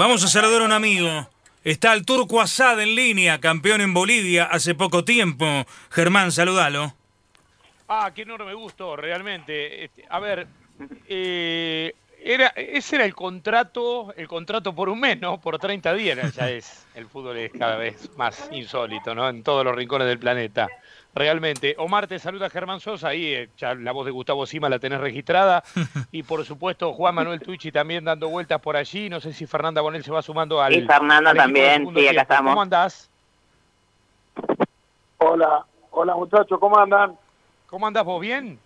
Vamos a saludar a un amigo. Está el Turco Asad en línea, campeón en Bolivia hace poco tiempo. Germán, saludalo. Ah, qué enorme gusto, realmente. Este, a ver, eh, era, ese era el contrato, el contrato por un mes, ¿no? Por 30 días. Ya es, el fútbol es cada vez más insólito, ¿no? En todos los rincones del planeta. Realmente. Omar, te saluda Germán Sosa, ahí eh, ya la voz de Gustavo Sima la tenés registrada. Y por supuesto, Juan Manuel Tucci también dando vueltas por allí. No sé si Fernanda Bonel se va sumando al. Y Fernanda al también, sí, acá estamos. ¿Cómo andás? Hola, hola muchachos, ¿cómo andan? ¿Cómo andás vos? ¿Bien?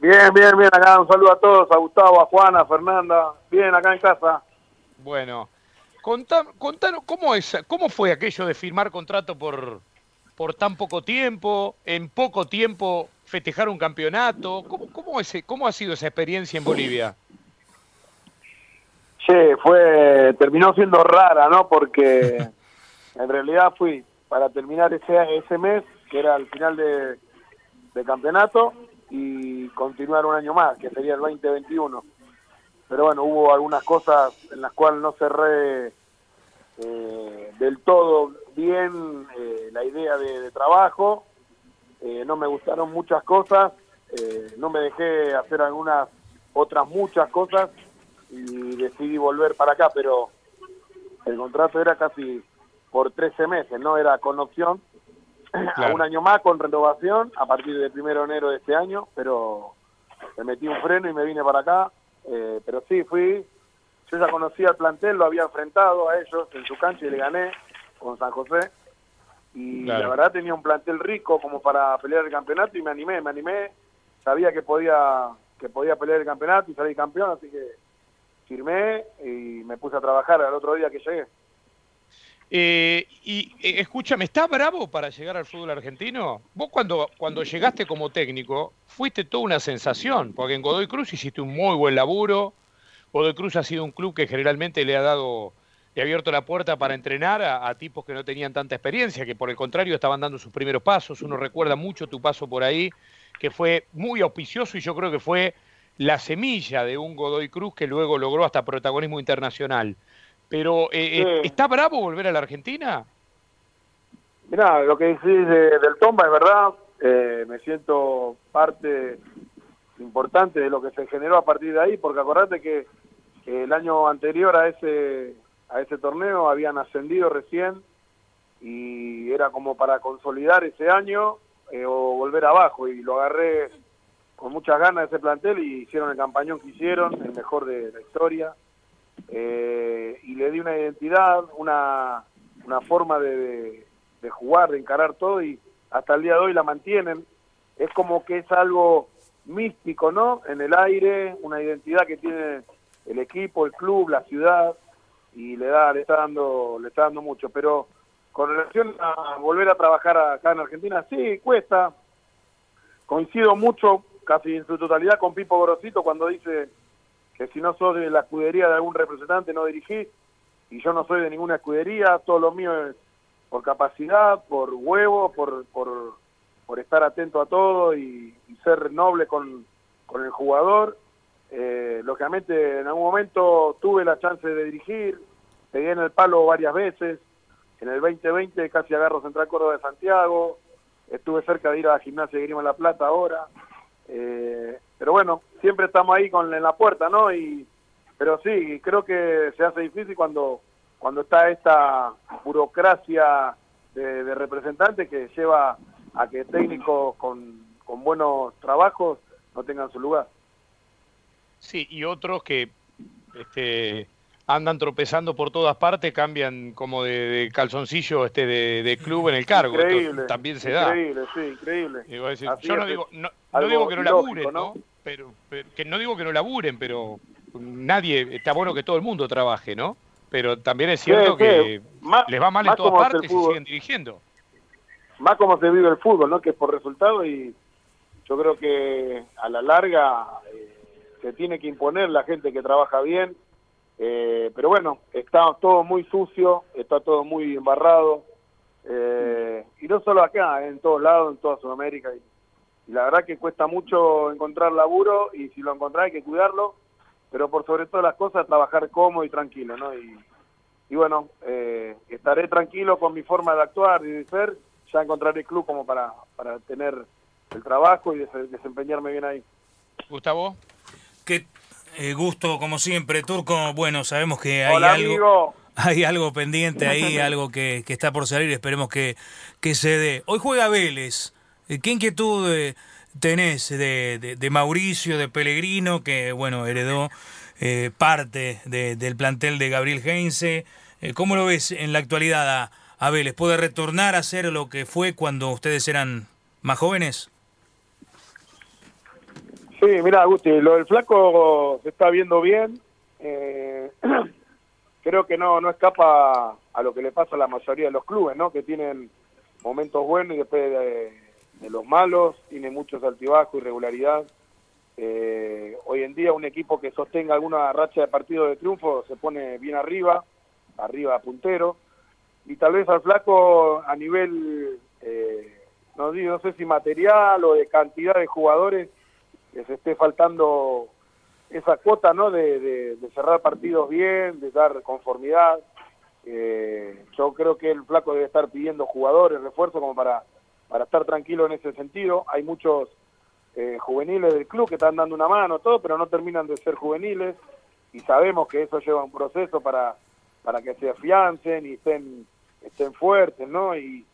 Bien, bien, bien, acá un saludo a todos, a Gustavo, a Juana, a Fernanda, bien, acá en casa. Bueno, contá- contanos, ¿cómo, es, ¿cómo fue aquello de firmar contrato por, por tan poco tiempo? En poco tiempo festejar un campeonato. ¿Cómo, cómo, es- cómo ha sido esa experiencia en Bolivia? Che, fue, terminó siendo rara, ¿no? Porque en realidad fui para terminar ese, ese mes, que era el final de, de campeonato, y continuar un año más, que sería el 2021. Pero bueno, hubo algunas cosas en las cuales no cerré eh, del todo bien eh, la idea de, de trabajo, eh, no me gustaron muchas cosas, eh, no me dejé hacer algunas otras muchas cosas y decidí volver para acá, pero el contrato era casi por 13 meses, no era con opción a un año más con renovación a partir del primero de enero de este año, pero me metí un freno y me vine para acá, eh, pero sí, fui, yo ya conocía al plantel, lo había enfrentado a ellos en su cancha y le gané con San José, y Claro. la verdad tenía un plantel rico como para pelear el campeonato y me animé, me animé, sabía que podía que podía pelear el campeonato y salir campeón, así que firmé y me puse a trabajar al otro día que llegué. Eh, y eh, escúchame, ¿está bravo para llegar al fútbol argentino? Vos cuando, cuando llegaste como técnico fuiste toda una sensación, porque en Godoy Cruz hiciste un muy buen laburo. Godoy Cruz ha sido un club que generalmente le ha dado, le ha abierto la puerta para entrenar a, a tipos que no tenían tanta experiencia, que por el contrario estaban dando sus primeros pasos. Uno recuerda mucho tu paso por ahí, que fue muy auspicioso y yo creo que fue la semilla de un Godoy Cruz que luego logró hasta protagonismo internacional. Pero, eh, eh, Sí. ¿está bravo volver a la Argentina? Mirá, lo que decís de- del Tomba es verdad, eh, me siento parte importante de lo que se generó a partir de ahí, porque acordate que el año anterior a ese a ese torneo habían ascendido recién y era como para consolidar ese año eh, o volver abajo y lo agarré con muchas ganas ese plantel y hicieron el campañón que hicieron, el mejor de la historia. Eh, y le di una identidad, una, una forma de- de jugar, de encarar todo y hasta el día de hoy la mantienen. Es como que es algo místico, ¿no? En el aire, una identidad que tiene el equipo, el club, la ciudad y le da, le está dando, le está dando mucho. Pero con relación a volver a trabajar acá en Argentina, sí, cuesta. Coincido mucho, casi en su totalidad, con Pipo Gorosito cuando dice que si no sos de la escudería de algún representante no dirigís, y yo no soy de ninguna escudería, todo lo mío es por capacidad, por huevo, por, por, por estar atento a todo y, y ser noble con, con el jugador. Eh, lógicamente, en algún momento tuve la chance de dirigir, pegué en el palo varias veces. En el 2020 casi agarro Central Córdoba de Santiago. Estuve cerca de ir a la gimnasia de Grima La Plata ahora. Eh, pero bueno, siempre estamos ahí con en la puerta, ¿no? Y pero sí, creo que se hace difícil cuando cuando está esta burocracia de, de representantes que lleva a que técnicos con, con buenos trabajos no tengan su lugar. Sí, y otros que este, andan tropezando por todas partes, cambian como de, de calzoncillo este de, de club en el cargo. Esto Increíble. también se da. Increíble, sí, increíble. Decir, yo no digo, no, no digo que no ilógico, laburen, ¿no? ¿no? Pero, pero- que no digo que no laburen, pero nadie, está bueno que todo el mundo trabaje, ¿no? Pero también es cierto Sí, sí. que Más- les va mal en todas partes y siguen dirigiendo. más como se vive el fútbol, ¿no? Que por resultado y yo creo que a la larga eh, se tiene que imponer la gente que trabaja bien, eh, pero bueno, está todo muy sucio, está todo muy embarrado, eh, y no solo acá, en todos lados, en toda Sudamérica, y, la verdad que cuesta mucho encontrar laburo y si lo encontrás hay que cuidarlo, pero por sobre todas las cosas trabajar cómodo y tranquilo, ¿no? Y, bueno, eh, estaré tranquilo con mi forma de actuar y de ser, ya encontraré club como para, para tener el trabajo y desempeñarme bien ahí. Gustavo. Qué eh, gusto, como siempre, Turco. Bueno, sabemos que hay algo... Hay algo pendiente ahí, algo que, que, está por salir, esperemos que, que se dé. Hoy juega Vélez. ¿Qué inquietud eh, tenés de, de, Mauricio, de Pellegrino, que bueno, heredó eh, parte del plantel de Gabriel Heinze? ¿Cómo lo ves en la actualidad a, a Vélez? ¿Puede retornar a ser lo que fue cuando ustedes eran más jóvenes? Sí, mira, Gusti, lo del flaco se está viendo bien. Eh, creo que no, no escapa a lo que le pasa a la mayoría de los clubes, ¿no? Que tienen momentos buenos y después de, los malos, tiene muchos altibajos, irregularidad. Eh, hoy en día un equipo que sostenga alguna racha de partido de triunfo se pone bien arriba, arriba puntero, y tal vez al flaco a nivel, eh, no, no sé si material o de cantidad de jugadores, que se esté faltando esa cuota ¿no? de, cerrar partidos bien, de dar conformidad. Eh, yo creo que el flaco debe estar pidiendo jugadores, refuerzo como para, para estar tranquilo en ese sentido. Hay muchos eh, juveniles del club que están dando una mano, todo, pero no terminan de ser juveniles y sabemos que eso lleva un proceso para, para que se afiancen y estén, estén fuertes, ¿no? Y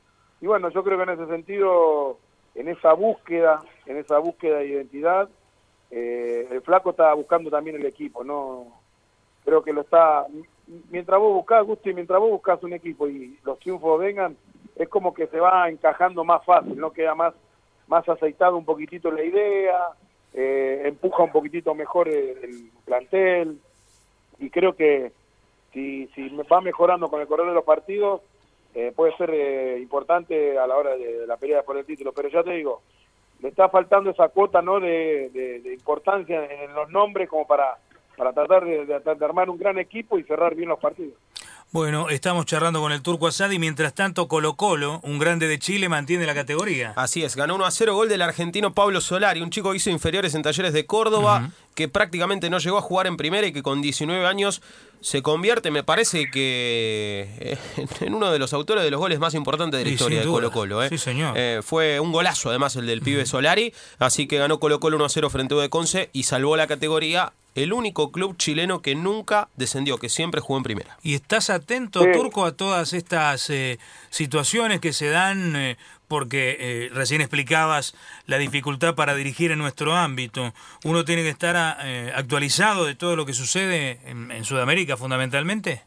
bueno, yo creo que en ese sentido en esa búsqueda, en esa búsqueda de identidad, eh, el flaco está buscando también el equipo, no creo que lo está mientras vos buscás, Gusti, mientras vos buscas un equipo y los triunfos vengan, es como que se va encajando más fácil, no queda más más aceitado un poquitito la idea, eh, empuja un poquitito mejor el, plantel y creo que si, si va mejorando con el correr de los partidos, eh, puede ser eh, importante a la hora de, la pelea por el título. Pero ya te digo, le está faltando esa cuota no de, importancia en los nombres como para, para tratar de, de, armar un gran equipo y cerrar bien los partidos. Bueno, estamos charlando con el Turco Asad y mientras tanto Colo Colo, un grande de Chile, mantiene la categoría. Así es, ganó 1 a 0 gol del argentino Pablo Solari, un chico que hizo inferiores en talleres de Córdoba, que prácticamente no llegó a jugar en primera y que con 19 años se convierte, me parece que eh, en uno de los autores de los goles más importantes de la historia de Colo Colo. ¿eh? Sí, señor. Eh, fue un golazo además el del pibe Solari, así que ganó Colo Colo 1 a 0 frente a de Conce y salvó la categoría el único club chileno que nunca descendió, que siempre jugó en primera. ¿Y estás atento, Turco, a todas estas situaciones que se dan porque eh, recién explicabas la dificultad para dirigir en nuestro ámbito. Uno tiene que estar eh, actualizado de todo lo que sucede en, Sudamérica fundamentalmente.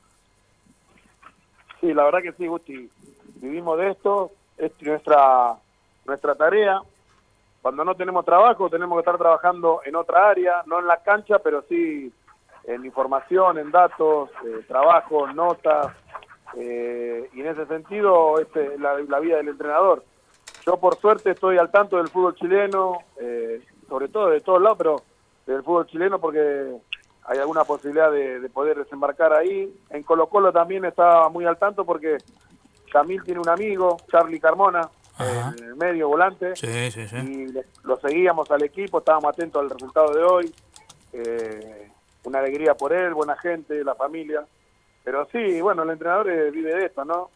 Sí, la verdad que sí, Gusti. Vivimos de esto, es nuestra, nuestra tarea. Cuando no tenemos trabajo, tenemos que estar trabajando en otra área, no en la cancha, pero sí en información, en datos, eh, trabajo, notas, eh, y en ese sentido este, la, la, vida del entrenador. Yo por suerte estoy al tanto del fútbol chileno, eh, sobre todo de todos lados, pero del fútbol chileno porque hay alguna posibilidad de, poder desembarcar ahí. En Colo Colo también estaba muy al tanto porque Camil tiene un amigo, Charlie Carmona, en el medio volante, y lo seguíamos al equipo, estábamos atentos al resultado de hoy. Eh, una alegría por él, buena gente, la familia. Pero sí, bueno, el entrenador eh, vive de esto, ¿no?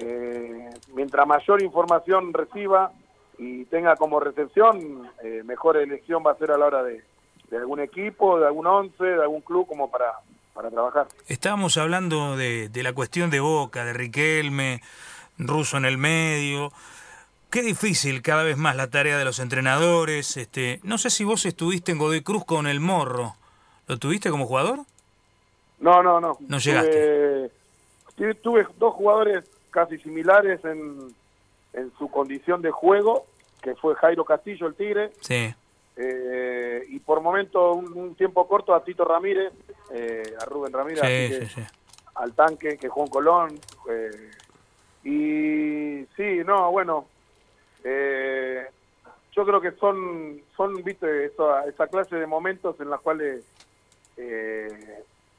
Eh, mientras mayor información reciba y tenga como recepción, eh, mejor elección va a ser a la hora de, algún equipo, de algún once, de algún club como para, para trabajar. Estábamos hablando de, la cuestión de Boca, de Riquelme, Russo en el medio. Qué difícil cada vez más la tarea de los entrenadores. Este, no sé si vos estuviste en Godoy Cruz con el Morro. ¿Lo tuviste como jugador? No, no, no. No llegaste. Tuve, dos jugadores casi similares en, en su condición de juego, que fue Jairo Castillo, el Tigre. Sí. Eh, y por momento, un, tiempo corto, a Tito Ramírez, eh, a Rubén Ramírez, al tanque que jugó en Colón. Eh, y sí, no, bueno, yo creo que son, son viste, esa, esa clase de momentos en las cuales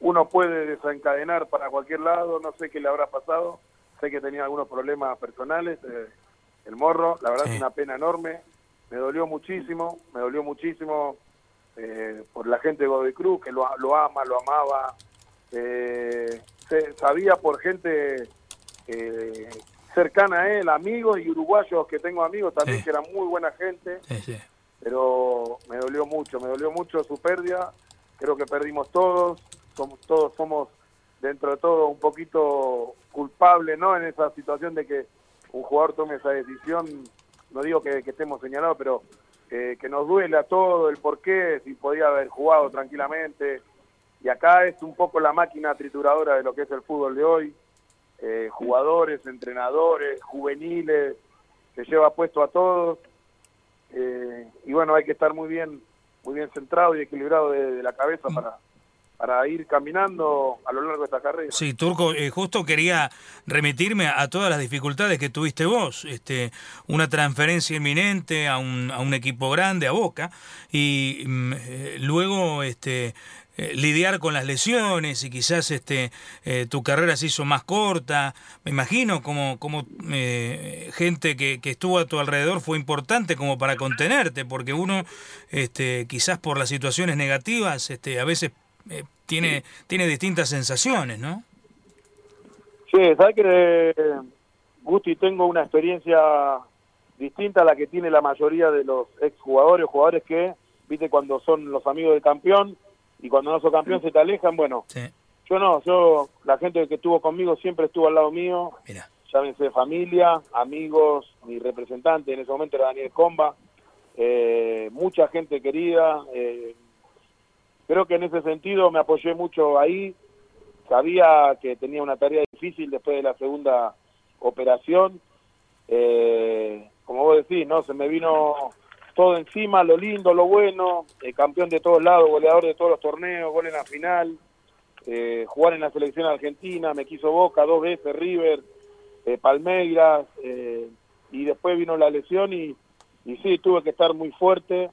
uno puede desencadenar para cualquier lado, no sé qué le habrá pasado, sé que tenía algunos problemas personales, eh, el morro, la verdad es una pena enorme, me dolió muchísimo, me dolió muchísimo eh, por la gente de Godoy Cruz, que lo, ama, lo amaba, eh, sabía por gente eh, cercana a él, amigos y uruguayos que tengo amigos también que eran muy buena gente, pero me dolió mucho, me dolió mucho su pérdida, creo que perdimos todos, somos todos somos dentro de todo un poquito culpables, ¿no? En esa situación de que un jugador tome esa decisión, no digo que, estemos señalados, pero eh, que nos duele a todo el porqué, si podía haber jugado tranquilamente. Y acá es un poco la máquina trituradora de lo que es el fútbol de hoy. Eh, jugadores, entrenadores, juveniles, se lleva puesto a todos. Eh, y bueno, hay que estar muy bien, muy bien centrado y equilibrado de la cabeza mm. para, para ir caminando a lo largo de esta carrera. Sí, Turco, eh, justo quería remitirme a, todas las dificultades que tuviste vos, este, una transferencia inminente a un, a un equipo grande, a Boca, y mm, eh, luego este, eh, lidiar con las lesiones y quizás este, tu carrera se hizo más corta. Me imagino como, como gente que, que, estuvo a tu alrededor fue importante como para contenerte, porque uno este, quizás por las situaciones negativas este, a veces eh, tiene, tiene distintas sensaciones, ¿no? Sí, sabes que Gusti tengo una experiencia distinta a la que tiene la mayoría de los exjugadores, jugadores que, viste, cuando son los amigos del campeón y cuando no son campeón se te alejan, bueno, yo no, yo, la gente que estuvo conmigo siempre estuvo al lado mío, Mira. llámense familia, amigos, mi representante en ese momento era Daniel Comba, eh, mucha gente querida, eh, creo que en ese sentido me apoyé mucho ahí. Sabía que tenía una tarea difícil después de la segunda operación. Eh, como vos decís, ¿no? Se me vino todo encima, lo lindo, lo bueno, eh, campeón de todos lados, goleador de todos los torneos, gol en la final, eh, jugar en la selección argentina, me quiso Boca dos veces, River, Palmeiras, y después vino la lesión y sí, tuve que estar muy fuerte,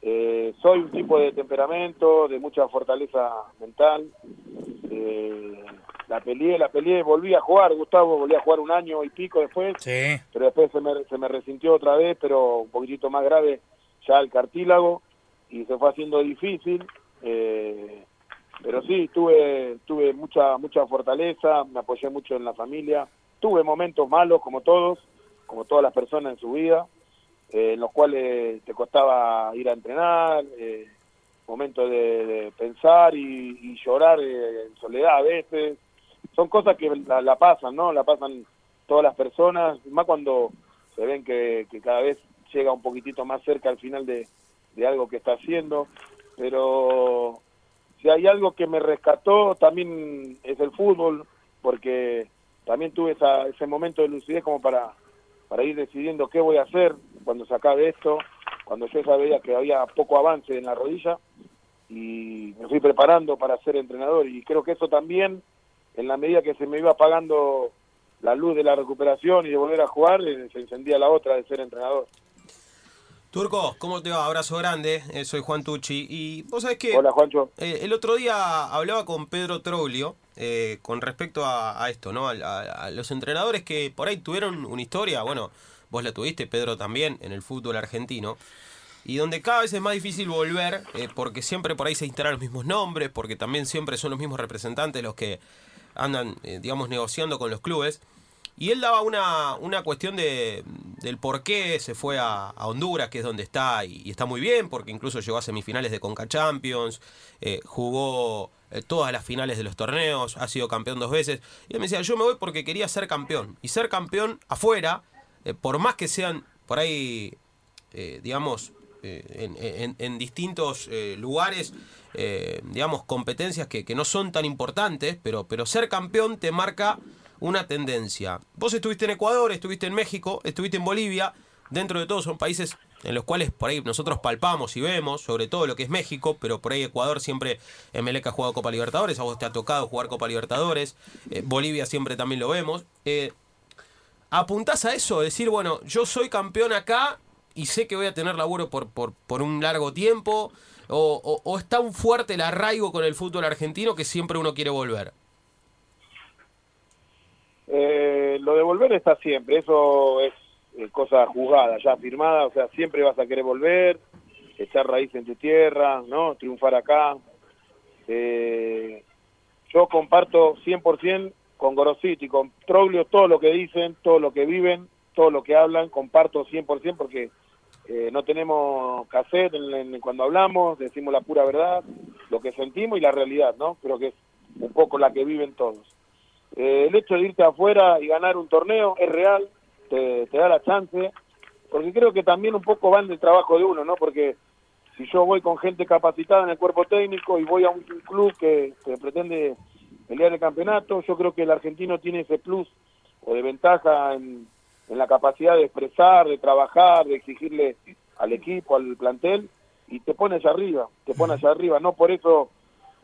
eh, soy un tipo de temperamento, de mucha fortaleza mental. Eh, la peleé, la peleé, volví a jugar, Gustavo, volví a jugar un año y pico después, pero después se me, se me resintió otra vez, pero un poquitito más grave ya el cartílago y se fue haciendo difícil. Eh, pero sí, tuve, tuve mucha, mucha fortaleza, me apoyé mucho en la familia, tuve momentos malos como todos, como todas las personas en su vida, eh, en los cuales te costaba ir a entrenar, eh, momentos de, pensar y, llorar eh, en soledad a veces. Son cosas que la, pasan, ¿no? La pasan todas las personas, más cuando se ven que, cada vez llega un poquitito más cerca al final de, algo que está haciendo. Pero si hay algo que me rescató también es el fútbol, porque también tuve ese momento de lucidez como para, para ir decidiendo qué voy a hacer, cuando se acabe esto, cuando yo sabía que había poco avance en la rodilla y me fui preparando para ser entrenador y creo que eso también, en la medida que se me iba apagando la luz de la recuperación y de volver a jugar, eh, se encendía la otra de ser entrenador. Turco, ¿cómo te va? Abrazo grande, eh, soy Juan Tucci. Y vos sabés que. Hola, Juancho. Eh, el otro día hablaba con Pedro Troglio con respecto a, esto, ¿no? a, los entrenadores que por ahí tuvieron una historia, bueno, vos la tuviste, Pedro también, en el fútbol argentino. Y donde cada vez es más difícil volver, eh, porque siempre por ahí se instalan los mismos nombres, porque también siempre son los mismos representantes los que andan, eh, digamos, negociando con los clubes. Y él daba una, una cuestión de, del por qué se fue a, Honduras, que es donde está, y, está muy bien, porque incluso llegó a semifinales de Conca Champions, eh, jugó todas las finales de los torneos, ha sido campeón dos veces. Y él me decía, yo me voy porque quería ser campeón. Y ser campeón afuera eh, por más que sean por ahí, eh, digamos, eh, en, distintos lugares, digamos, competencias que, no son tan importantes, pero, pero ser campeón te marca una tendencia. Vos estuviste en Ecuador, estuviste en México, estuviste en Bolivia, dentro de todo son países en los cuales por ahí nosotros palpamos y vemos, sobre todo lo que es México, pero por ahí Ecuador siempre, Emelec ha jugado Copa Libertadores, a vos te ha tocado jugar Copa Libertadores, Bolivia siempre también lo vemos apuntás a eso, decir, bueno, yo soy campeón acá y sé que voy a tener laburo por, por, un largo tiempo, o, o, es tan fuerte el arraigo con el fútbol argentino que siempre uno quiere volver? Eh, lo de volver está siempre, eso es cosa juzgada, ya firmada, o sea, siempre vas a querer volver, echar raíz en tu tierra, ¿no? Triunfar acá. Eh, yo comparto 100% con Gorositi, con Troglio, todo lo que dicen, todo lo que viven, todo lo que hablan, comparto 100% porque eh, no tenemos cassette cuando hablamos, decimos la pura verdad, lo que sentimos y la realidad, ¿no? Creo que es un poco la que viven todos. Eh, el hecho de irte afuera y ganar un torneo es real, te, te da la chance, porque creo que también un poco va en el trabajo de uno, ¿no? Porque si yo voy con gente capacitada en el cuerpo técnico y voy a un, club que, pretende el campeonato, yo creo que el argentino tiene ese plus o de ventaja en, la capacidad de expresar, de trabajar, de exigirle al equipo, al plantel, y te pones arriba, te pones arriba. No por eso,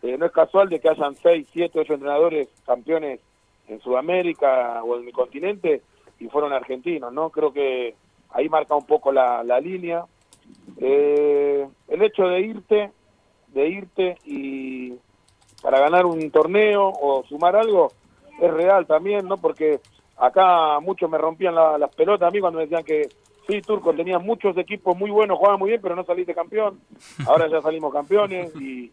eh, no es casual de que hayan seis, siete, ocho entrenadores campeones en Sudamérica o en el continente y fueron argentinos, ¿no? Creo que ahí marca un poco la, la línea eh, el hecho de irte, de irte y para ganar un torneo o sumar algo es real también, ¿no? Porque acá muchos me rompían las pelotas a mí cuando me decían que sí, Turco, tenía muchos equipos muy buenos, jugaba muy bien, pero no saliste campeón. Ahora ya salimos campeones y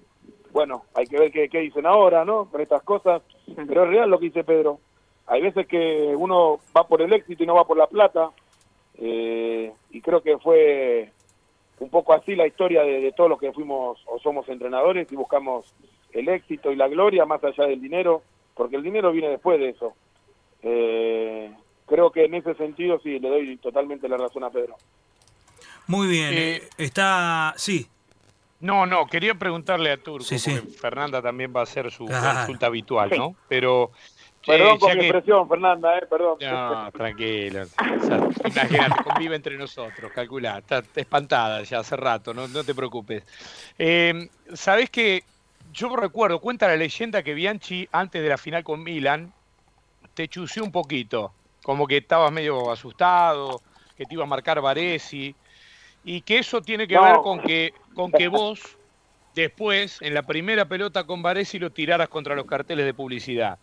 bueno, hay que ver qué, qué dicen ahora, ¿no? Con estas cosas. Pero es real lo que dice Pedro. Hay veces que uno va por el éxito y no va por la plata. Eh, y creo que fue un poco así la historia de todos los que fuimos o somos entrenadores y buscamos el éxito y la gloria más allá del dinero, porque el dinero viene después de eso. Eh, creo que en ese sentido sí, le doy totalmente la razón a Pedro. Muy bien, eh, eh, está, sí. No, no, quería preguntarle a Turco, sí, Fernanda también va a hacer su consulta habitual, ¿no? Pero Perdón con mi expresión, Fernanda, eh, perdón. No, tranquilo. imagínate, convive entre nosotros, calcula. Está espantada ya hace rato, no, no te preocupes. Eh, Sabes que yo recuerdo, cuenta la leyenda que Bianchi, antes de la final con Milan, te chució un poquito. Como que estabas medio asustado, que te iba a marcar Varesi. Y que eso tiene que ver con que, con que vos, después, en la primera pelota con Varesi, lo tiraras contra los carteles de publicidad.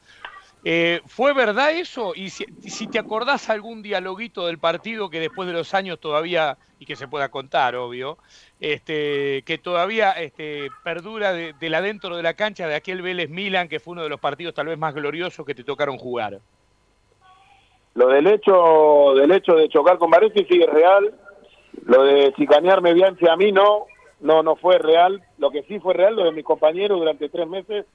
Eh, ¿Fue verdad eso? Y si, te acordás algún dialoguito del partido que después de los años todavía, y que se pueda contar, obvio, este, que todavía este, perdura de, la dentro de la cancha de aquel Vélez Milan, que fue uno de los partidos tal vez más gloriosos que te tocaron jugar. Lo del hecho, del hecho de chocar con Varese sí es real. Lo de chicanearme Bianchi a mí no, no, no fue real. Lo que sí fue real, lo de mis compañeros durante tres meses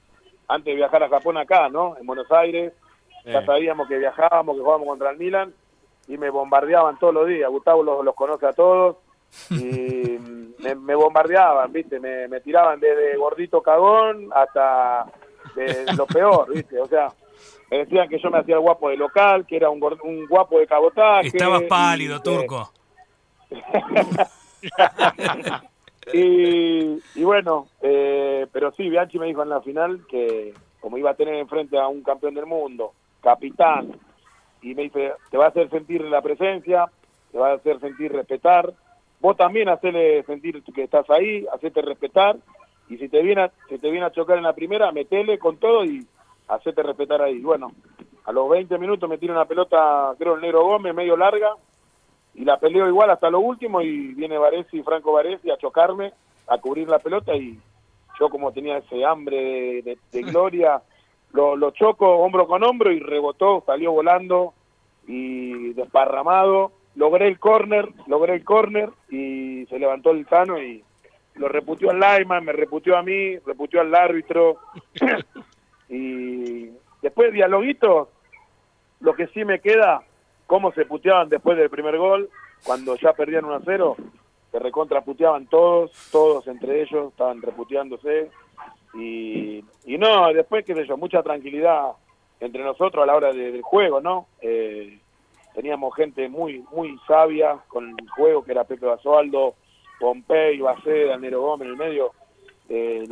antes de viajar a Japón acá, ¿no? En Buenos Aires, ya sabíamos que viajábamos, que jugábamos contra el Milan, y me bombardeaban todos los días. Gustavo los, los conoce a todos, y me, bombardeaban, ¿viste? Me, me tiraban desde gordito cagón hasta de lo peor, ¿viste? O sea, me decían que yo me hacía el guapo de local, que era un, un guapo de cabotaje. Estabas pálido, turco. Y, bueno, eh, pero sí, Bianchi me dijo en la final que como iba a tener enfrente a un campeón del mundo, capitán, y me dice, te va a hacer sentir la presencia, te va a hacer sentir respetar, vos también hacele sentir que estás ahí, hacete respetar, y si te viene a, si te viene a chocar en la primera, metele con todo y hacete respetar ahí. Bueno, a los 20 minutos me tira una pelota, creo el negro Gómez, medio larga, y la peleo igual hasta lo último y viene Varesi, Franco Varesi a chocarme, a cubrir la pelota y yo como tenía ese hambre de, gloria, lo, lo, choco hombro con hombro y rebotó, salió volando y desparramado, logré el córner, logré el córner y se levantó el Tano y lo reputió al Lyman, me reputió a mí, reputió al árbitro. Y después dialoguito, lo que sí me queda cómo se puteaban después del primer gol, cuando ya perdían 1 a 0, se recontraputeaban todos, todos entre ellos, estaban reputeándose. Y, y no, después, qué sé yo, mucha tranquilidad entre nosotros a la hora del juego, ¿no? Eh, teníamos gente muy muy sabia con el juego, que era Pepe Basualdo, Pompey, Baceda, Nero Gómez en el medio. Eh,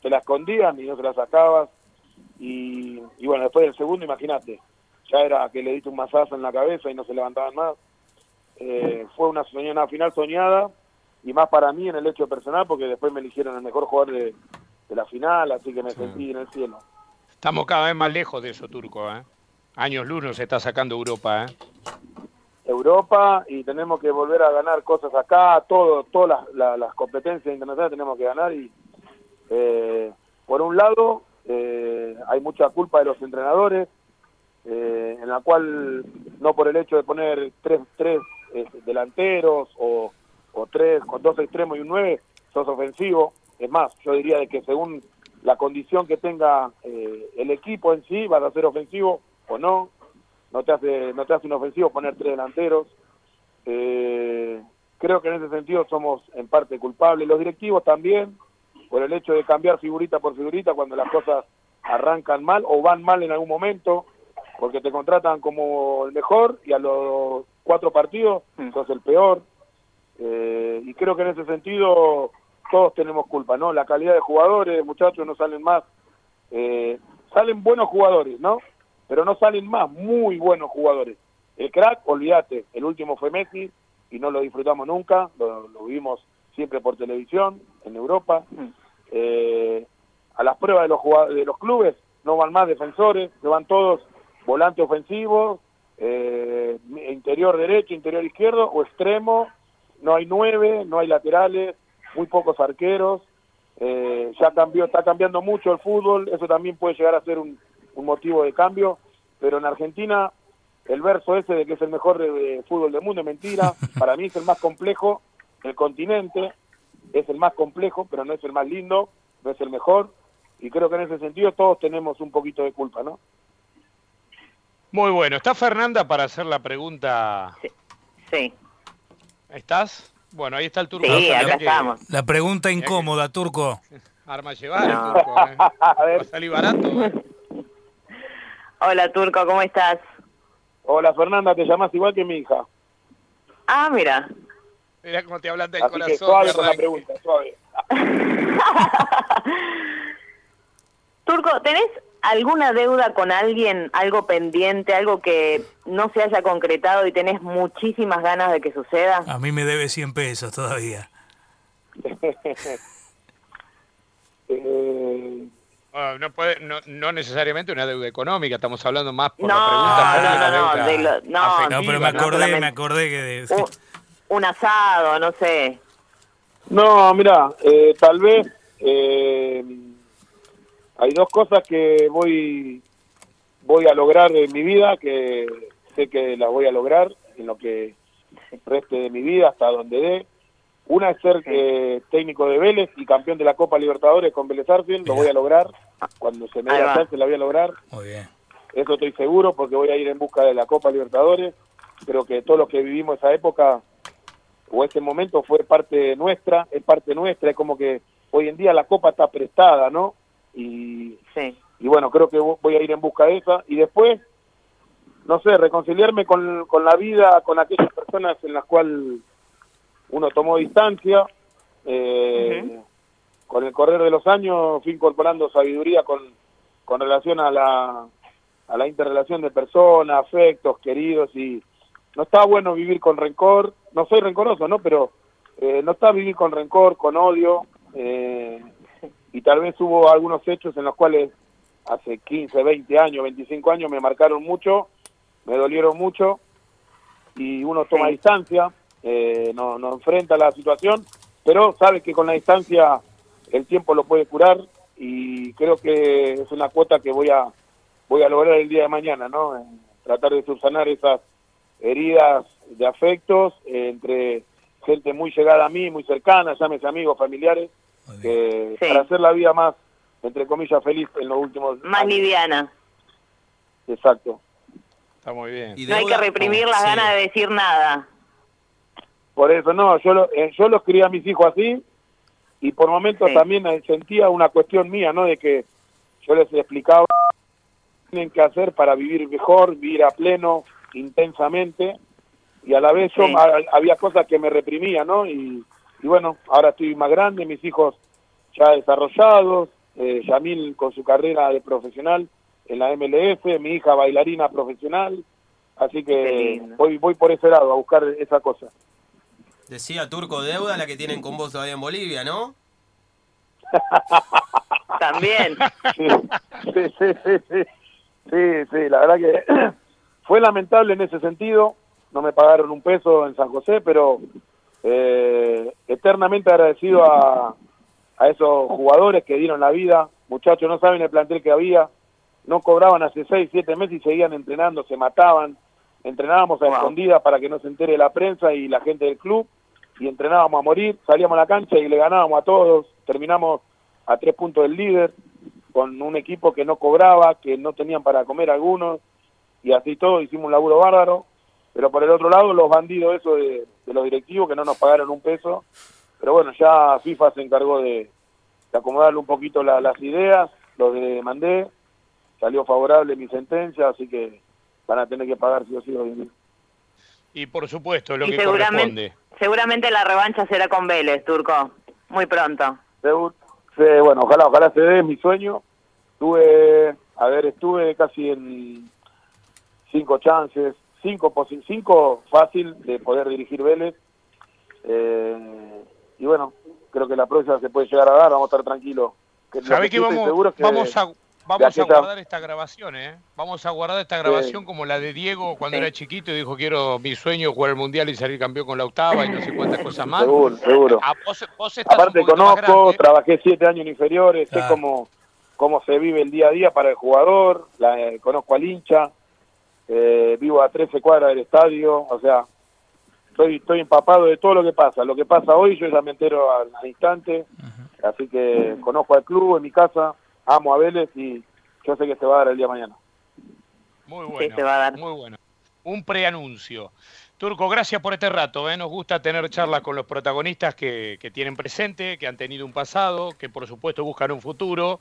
te la escondían y no se la sacabas. Y, y bueno, después del segundo, imagínate, ya era que le diste un masazo en la cabeza y no se levantaban más. Eh, fue una, una final soñada y más para mí en el hecho personal porque después me eligieron el mejor jugador de, la final, así que me sentí en el cielo. Estamos cada vez más lejos de eso, Turco. ¿eh? Años luz nos está sacando Europa. ¿eh? Europa y tenemos que volver a ganar cosas acá, todo, todas las, las, competencias internacionales tenemos que ganar y eh, por un lado eh, hay mucha culpa de los entrenadores, eh, en la cual no por el hecho de poner tres, tres eh, delanteros o, o, tres con dos extremos y un nueve, sos ofensivo. Es más, yo diría de que según la condición que tenga el equipo en sí, vas a ser ofensivo o no. No te hace, no te hace un ofensivo poner tres delanteros. creo que en ese sentido somos en parte culpables. Los directivos también, por el hecho de cambiar figurita por figurita cuando las cosas arrancan mal o van mal en algún momento porque te contratan como el mejor y a los cuatro partidos mm. sos el peor. Eh, y creo que en ese sentido todos tenemos culpa, ¿no? La calidad de jugadores, muchachos, no salen más. Eh, salen buenos jugadores, ¿no? Pero no salen más muy buenos jugadores. El crack, olvídate, el último fue Messi y no lo disfrutamos nunca, lo, vivimos siempre por televisión en Europa. Mm. Eh, a las pruebas de los, de los clubes no van más defensores, se van todos volante ofensivo, eh, interior derecho, interior izquierdo o extremo, no hay nueve, no hay laterales, muy pocos arqueros, eh, ya cambió, está cambiando mucho el fútbol, eso también puede llegar a ser un, motivo de cambio, pero en Argentina el verso ese de que es el mejor de, fútbol del mundo es mentira, para mí es el más complejo del continente, es el más complejo, pero no es el más lindo, no es el mejor, y creo que en ese sentido todos tenemos un poquito de culpa, ¿no? Muy bueno. ¿Está Fernanda para hacer la pregunta? Sí. ¿Estás? Bueno, ahí está el turco. Sí, acá estamos. La pregunta incómoda, turco. Arma llevar el turco. ¿eh? Va a salir barato. ¿eh? Hola, turco, ¿cómo estás? Hola, Fernanda, te llamas igual que mi hija. Ah, mira. Mira cómo te hablan del corazón. Que suave con la pregunta, suave. turco, ¿tenés alguna deuda con alguien, algo pendiente, algo que no se haya concretado y tenés muchísimas ganas de que suceda? A mí me debe 100 pesos todavía. Eh, no, puede, no, necesariamente una deuda económica, estamos hablando más por la pregunta. No, no, no, pero me acordé, me acordé que... De... Un, asado, no sé. No, mira, eh, tal vez... Eh, hay dos cosas que voy voy a lograr en mi vida, que sé que las voy a lograr en lo que reste de mi vida, hasta donde dé. Una es ser eh, técnico de Vélez y campeón de la Copa Libertadores con Vélez Arfield, lo voy a lograr. Cuando se me dé la chance la voy a lograr. Muy bien. Eso estoy seguro porque voy a ir en busca de la Copa Libertadores. Creo que todos los que vivimos esa época o ese momento fue parte nuestra, es parte nuestra, es como que hoy en día la Copa está prestada, ¿no? Y, y bueno, creo que voy a ir en busca de esa. Y después, no sé, reconciliarme con, con la vida, con aquellas personas en las cuales uno tomó distancia. Eh, con el correr de los años fui incorporando sabiduría con, con relación a la, a la interrelación de personas, afectos, queridos y no está bueno vivir con rencor, no soy rencoroso, ¿no? Pero eh, no está vivir con rencor, con odio, eh, y tal vez hubo algunos hechos en los cuales hace 15, 20 años, 25 años me marcaron mucho, me dolieron mucho y uno toma distancia, eh, no, no enfrenta la situación, pero sabe que con la distancia el tiempo lo puede curar y creo que es una cuota que voy a voy a lograr el día de mañana, ¿no? tratar de subsanar esas heridas de afectos entre gente muy llegada a mí, muy cercana, llámese amigos, familiares, que para hacer la vida más, entre comillas, feliz en los últimos Más liviana. Exacto. Está muy bien. no hay que reprimir las ganas de decir nada. Por eso, no, yo lo, eh, yo los crié a mis hijos así y por momentos también sentía una cuestión mía, ¿no? De que yo les explicaba tienen que hacer para vivir mejor, vivir a pleno, intensamente, y a la vez yo había cosas que me reprimía, ¿no? Y, y bueno, ahora estoy más grande, mis hijos ya desarrollados, eh, Yamil con su carrera de profesional en la MLS, mi hija bailarina profesional, así que voy, voy por ese lado a buscar esa cosa. Decía Turco Deuda, la que tienen con vos todavía en Bolivia, ¿no? También. Sí, sí, sí, sí, sí, sí, la verdad que fue lamentable en ese sentido, no me pagaron un peso en San José, pero eh, eternamente agradecido a, a, esos jugadores que dieron la vida. Muchachos, no saben el plantel que había, no cobraban hace seis, siete meses y seguían entrenando, se mataban, entrenábamos a escondidas para que no se entere la prensa y la gente del club, y entrenábamos a morir, salíamos a la cancha y le ganábamos a todos, terminamos a tres puntos del líder, con un equipo que no cobraba, que no tenían para comer algunos, y así todo, hicimos un laburo bárbaro, pero por el otro lado los bandidos esos de, los directivos que no nos pagaron un peso, pero bueno, ya FIFA se encargó de, acomodarle un poquito las ideas, lo que mandé, salió favorable mi sentencia, así que van a tener que pagar sí o sí hoy Y por supuesto, lo que corresponde. Seguramente la revancha será con Vélez, Turco, muy pronto. bueno, ojalá, ojalá se dé mi sueño. Tuve, a ver, estuve casi en cinco chances, cinco, cinco fácil de poder dirigir Vélez. Eh, y bueno, creo que la próxima se puede llegar a dar, vamos a estar tranquilos. ¿Sabés que, vamos, vamos a Vamos a guardar esta grabación, ¿eh? Vamos a guardar esta grabación como la de Diego cuando era chiquito y dijo quiero mi sueño jugar el mundial y salir campeón con la octava y no sé cuántas cosas más. Seguro, seguro. Ah, Aparte conozco, trabajé siete años en inferiores, sé cómo, cómo se vive el día a día para el jugador, la, eh, conozco al hincha, eh, vivo a 13 cuadras del estadio, o sea, estoy, estoy empapado de todo lo que pasa. Lo que pasa hoy yo ya me entero al, instante, así que conozco al club en mi casa amo a Vélez y yo sé que se va a dar el día mañana. Muy bueno, muy bueno. Un preanuncio. Turco, gracias por este rato. ¿eh? Nos gusta tener charlas con los protagonistas que, que tienen presente, que han tenido un pasado, que por supuesto buscan un futuro